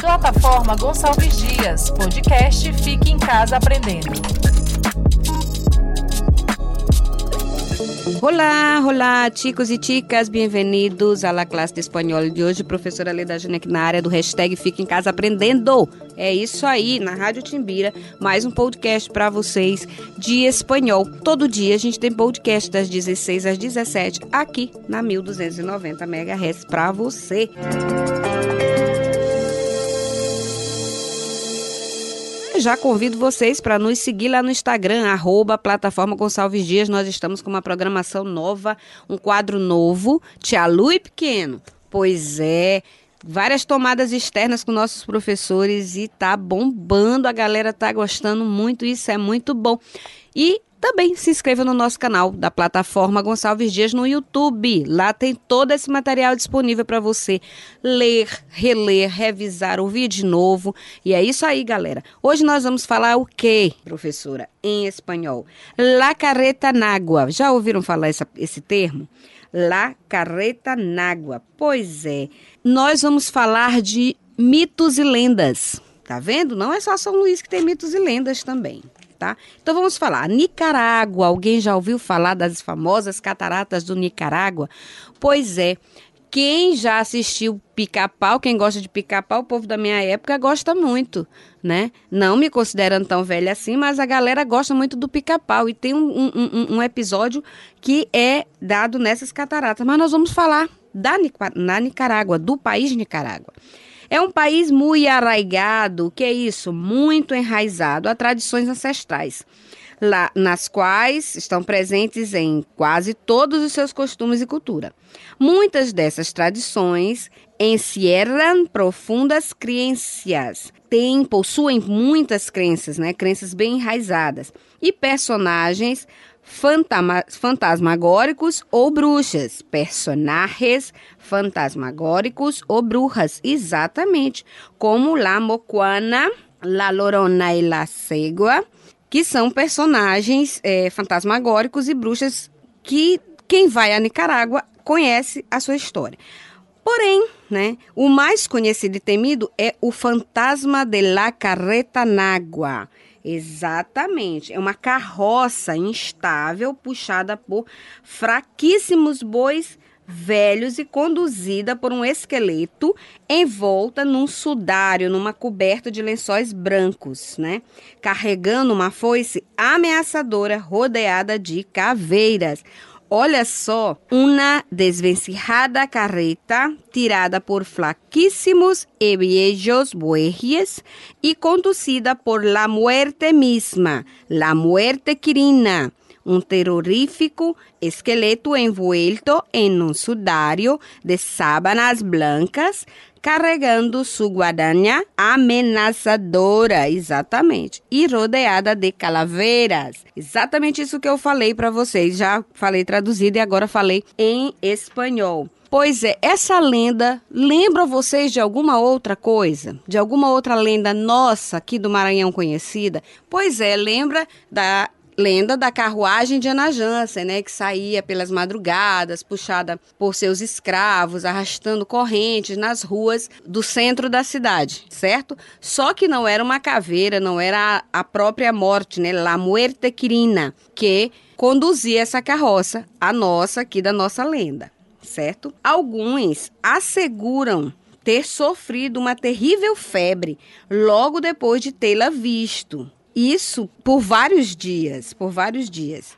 Plataforma Gonçalves Dias, podcast Fique em Casa Aprendendo. Olá, olá, chicos e chicas, bem-vindos à la classe de espanhol de hoje. Professora Leda Janek na área do hashtag Fique em Casa Aprendendo. É isso aí, na Rádio Timbira, mais um podcast para vocês de espanhol. Todo dia a gente tem podcast das 16 às 17 aqui na 1290 MHz para você. Já convido vocês para nos seguir lá no Instagram, arroba Plataforma Gonçalves Dias. Nós estamos com uma programação nova, um quadro novo, Tia Lu e Pequeno. Pois é, várias tomadas externas com nossos professores e tá bombando, a galera tá gostando muito, isso é muito bom. E também se inscreva no nosso canal da plataforma Gonçalves Dias no YouTube. Lá tem todo esse material disponível para você ler, reler, revisar, ouvir de novo. E é isso aí, galera. Hoje nós vamos falar o quê, professora? Em espanhol. La carreta nágua. Já ouviram falar essa, esse termo? La carreta nágua. Pois é. Nós vamos falar de mitos e lendas. Tá vendo? Não é só São Luís que tem mitos e lendas também tá? Então vamos falar. Nicarágua, alguém já ouviu falar das famosas cataratas do Nicarágua? Pois é. Quem já assistiu Pica-Pau, quem gosta de Pica-Pau, o povo da minha época gosta muito, né? Não me considerando tão velha assim, mas a galera gosta muito do Pica-Pau. E tem um, um, um, episódio que é dado nessas cataratas. Mas nós vamos falar da, na Nicarágua, do país Nicarágua. É um país muito arraigado, que é isso? Muito enraizado a tradições ancestrais. Lá, nas quais estão presentes em quase todos os seus costumes e cultura. Muitas dessas tradições encierram profundas crenças, têm, possuem muitas crenças, né? Crenças bem enraizadas e personagens fantasmagóricos ou bruxas, personagens fantasmagóricos ou bruxas, exatamente, como La Mocuana, La Lorona e La Segua, que são personagens é, fantasmagóricos e bruxas que quem vai a Nicarágua conhece a sua história. Porém, né, o mais conhecido e temido é o fantasma de la Carreta Nágua, Exatamente. É uma carroça instável puxada por fraquíssimos bois velhos e conduzida por um esqueleto envolta num sudário, numa coberta de lençóis brancos, né? Carregando uma foice ameaçadora rodeada de caveiras. Olha só, uma desvencijada carreta tirada por flaquíssimos e viejos bueyes e conduzida por la muerte misma, la muerte quirina, um terrorífico esqueleto envuelto em um sudário de sábanas blancas carregando sua guadaña ameaçadora, exatamente, e rodeada de calaveiras. Exatamente isso que eu falei para vocês. Já falei traduzido e agora falei em espanhol. Pois é, essa lenda lembra vocês de alguma outra coisa? De alguma outra lenda nossa aqui do Maranhão conhecida? Pois é, lembra da lenda da carruagem de Ana Jansen, né, que saía pelas madrugadas, puxada por seus escravos, arrastando correntes nas ruas do centro da cidade, certo? Só que não era uma caveira, não era a própria morte, né, La Muerte Quirina, que conduzia essa carroça, a nossa aqui da nossa lenda, certo? Alguns asseguram ter sofrido uma terrível febre logo depois de tê-la visto isso por vários dias, por vários dias.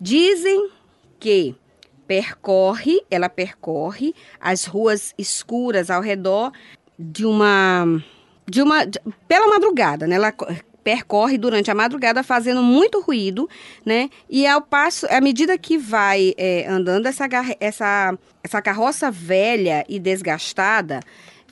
Dizem que percorre, ela percorre as ruas escuras ao redor de uma de uma de, pela madrugada, né? Ela percorre durante a madrugada fazendo muito ruído, né? E ao passo, à medida que vai é, andando essa essa essa carroça velha e desgastada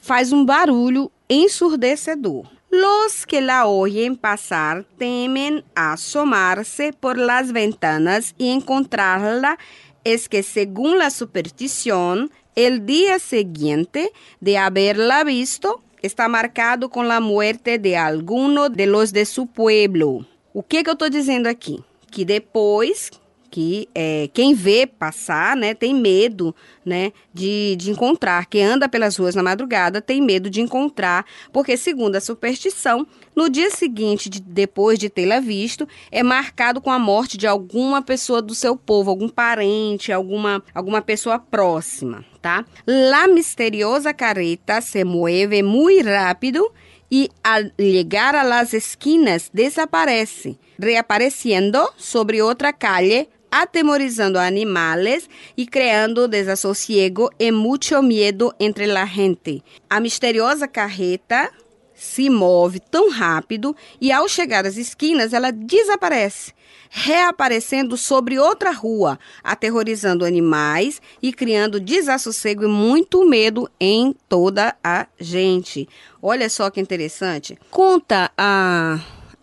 faz um barulho ensurdecedor. Los que la oyen pasar temen asomarse por las ventanas y encontrarla es que según la superstición, el día siguiente de haberla visto está marcado com a muerte de alguno de los de su pueblo. O que, que eu estou dizendo aqui? Que depois que é, quem vê passar, né, tem medo, né, de, de encontrar. Quem anda pelas ruas na madrugada tem medo de encontrar, porque segundo a superstição, no dia seguinte, de, depois de tê-la visto, é marcado com a morte de alguma pessoa do seu povo, algum parente, alguma, alguma pessoa próxima, tá? La misteriosa carreta se mueve muito rápido e al llegar a las esquinas desaparece, reapareciendo sobre outra calle atemorizando animales e criando desasosiego e muito medo entre la gente. A misteriosa carreta se move tão rápido e ao chegar às esquinas ela desaparece, reaparecendo sobre outra rua, aterrorizando animais e criando desassossego e muito medo em toda a gente. Olha só que interessante. Conta a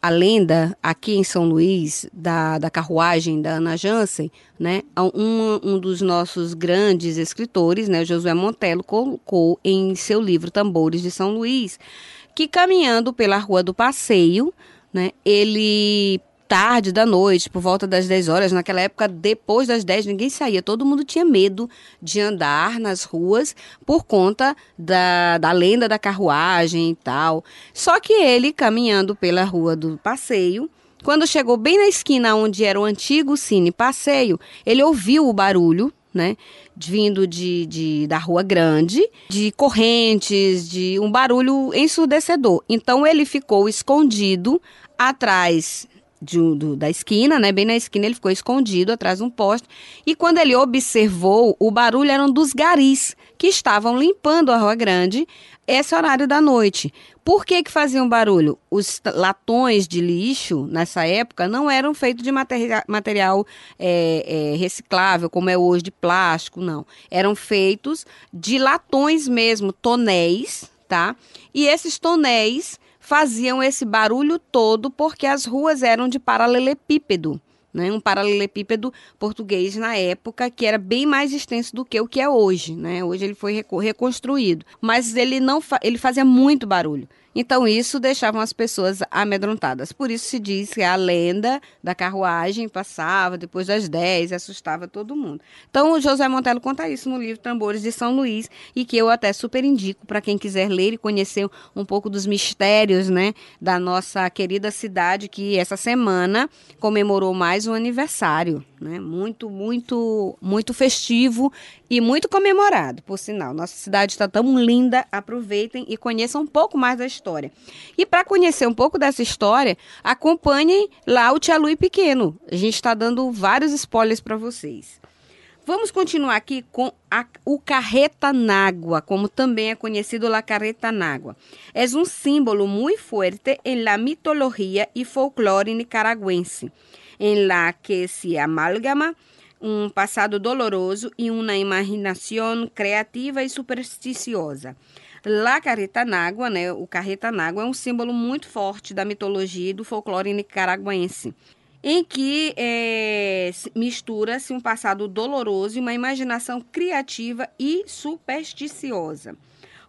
a lenda aqui em São Luís da, da carruagem da Ana Jansen, né? Um, um dos nossos grandes escritores, né, Josué Montelo, colocou em seu livro Tambores de São Luís que caminhando pela Rua do Passeio, né, ele tarde da noite, por volta das 10 horas, naquela época, depois das 10, ninguém saía, todo mundo tinha medo de andar nas ruas por conta da, da lenda da carruagem e tal. Só que ele, caminhando pela Rua do Passeio, quando chegou bem na esquina onde era o antigo Cine Passeio, ele ouviu o barulho né? Vindo de, de, da Rua Grande, de correntes, de um barulho ensurdecedor. Então ele ficou escondido atrás de, do, da esquina, né? Bem na esquina ele ficou escondido atrás de um poste. E quando ele observou, o barulho eram dos garis que estavam limpando a Rua Grande esse horário da noite. Por que, que faziam barulho? Os latões de lixo, nessa época, não eram feitos de material, material é, é, reciclável, como é hoje, de plástico, não. Eram feitos de latões mesmo, tonéis, tá? E esses tonéis faziam esse barulho todo porque as ruas eram de paralelepípedo né? Um paralelepípedo português na época que era bem mais extenso do que o que é hoje, né? Hoje ele foi reconstruído, mas ele não fa ele fazia muito barulho. Então isso deixava as pessoas amedrontadas. Por isso se diz que a lenda da carruagem passava depois das 10 e assustava todo mundo. Então o José Montello conta isso no livro Tambores de São Luís e que eu até super indico para quem quiser ler e conhecer um pouco dos mistérios, né, da nossa querida cidade que essa semana comemorou mais um aniversário, né? Muito, muito, muito festivo e muito comemorado, por sinal. Nossa cidade está tão linda, aproveitem e conheçam um pouco mais da história. E para conhecer um pouco dessa história, acompanhem lá o Tia Lui Pequeno. A gente está dando vários spoilers para vocês. Vamos continuar aqui com a, o carreta nágua, como também é conhecido la carreta nágua. É um símbolo muito forte em la mitologia e folclore nicaragüense, em la que se amalgama um passado doloroso e uma imaginação criativa e supersticiosa. La Carreta Nágua, né, o Carreta Nágua é um símbolo muito forte da mitologia e do folclore nicaragüense, em que é, mistura-se um passado doloroso e uma imaginação criativa e supersticiosa.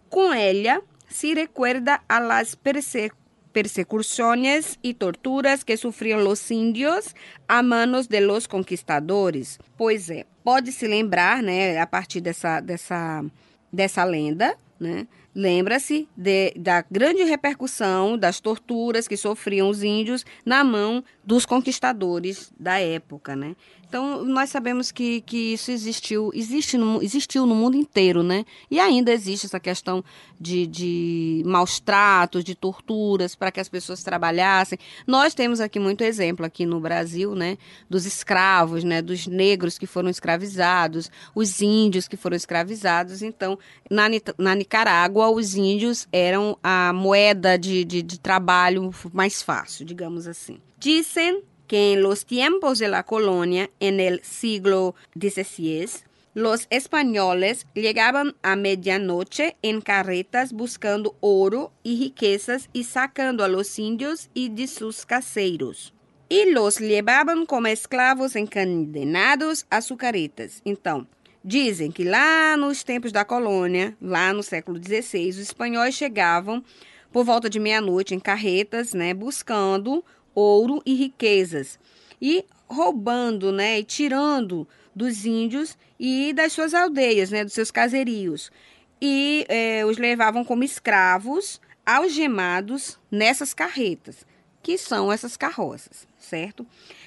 Com ela, se recuerda a las persecuções persecuciones y torturas que sufrieron los indios a manos de los conquistadores. Pois é, pode se lembrar, né, a partir dessa, dessa, dessa lenda, né, lembra-se da grande repercussão das torturas que sofriam os índios na mão dos conquistadores da época, né? Então, nós sabemos que, que isso existiu, existe no, existiu no mundo inteiro, né? E ainda existe essa questão de, de maus tratos, de torturas para que as pessoas trabalhassem. Nós temos aqui muito exemplo aqui no Brasil, né? Dos escravos, né? Dos negros que foram escravizados, os índios que foram escravizados. Então, na, na Nicarágua, os índios eram a moeda de, de, de trabalho mais fácil, digamos assim. Dicen que en los tiempos de la colonia, en el siglo XVI, los españoles llegaban a medianoche en carretas buscando oro y riquezas y sacando a los indios y de sus caseros. E los levavam como escravos encadenados a sucaretas. Então, dizem que lá nos tempos da colônia, lá no século XVI, os espanhóis chegavam por volta de meia-noite em carretas, né, buscando ouro e riquezas. E roubando, né, e tirando dos índios e das suas aldeias, né, dos seus caserios. E é, os levavam como escravos, algemados nessas carretas, que são essas carroças, certo?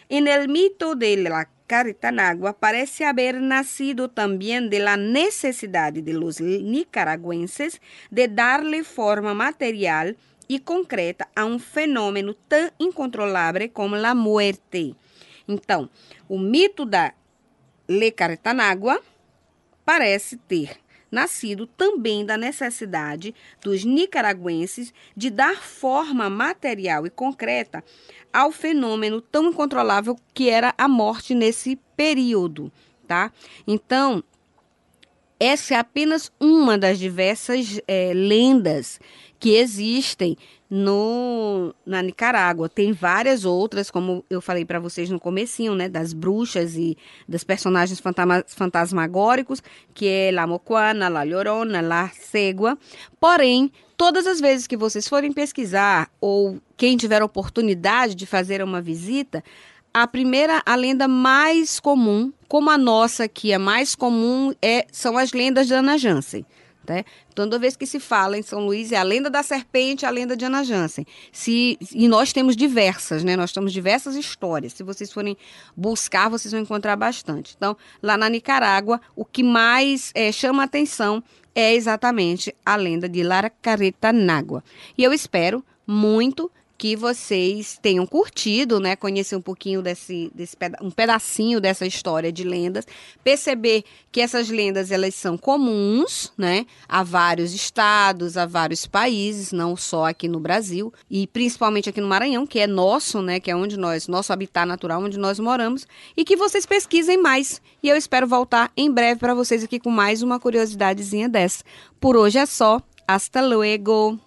En el mito de la Caritanagua parece haber nacido también de la necesidad de los nicaragüenses de darle forma material e concreta a um fenômeno tão incontrolável como a morte. Então, o mito da Le Caritanagua parece ter nascido também da necessidade dos nicaragüenses de dar forma material e concreta ao fenômeno tão incontrolável que era a morte nesse período, tá? Então, essa é apenas uma das diversas é, lendas que existem no, na Nicarágua. Tem várias outras, como eu falei para vocês no comecinho, né, das bruxas e das personagens fantasmagóricos, que é La Mocuana, La Llorona, La Cegua. Porém, todas as vezes que vocês forem pesquisar ou quem tiver oportunidade de fazer uma visita, a primeira, a lenda mais comum, como a nossa aqui, a mais comum é, são as lendas de Ana Jansen. Né? Toda vez que se fala em São Luís é a lenda da serpente, a lenda de Ana Jansen. Se, e nós temos diversas, né? Nós temos diversas histórias. Se vocês forem buscar, vocês vão encontrar bastante. Então, lá na Nicarágua, o que mais é, chama atenção é exatamente a lenda de Lara Careta Nágua. E eu espero muito que vocês tenham curtido, né? Conhecer um pouquinho desse, desse um pedacinho dessa história de lendas, perceber que essas lendas elas são comuns, né? A vários estados, a vários países, não só aqui no Brasil e principalmente aqui no Maranhão, que é nosso, né? Que é onde nós, nosso habitat natural, onde nós moramos, e que vocês pesquisem mais. E eu espero voltar em breve para vocês aqui com mais uma curiosidadezinha dessa. Por hoje é só. Hasta luego!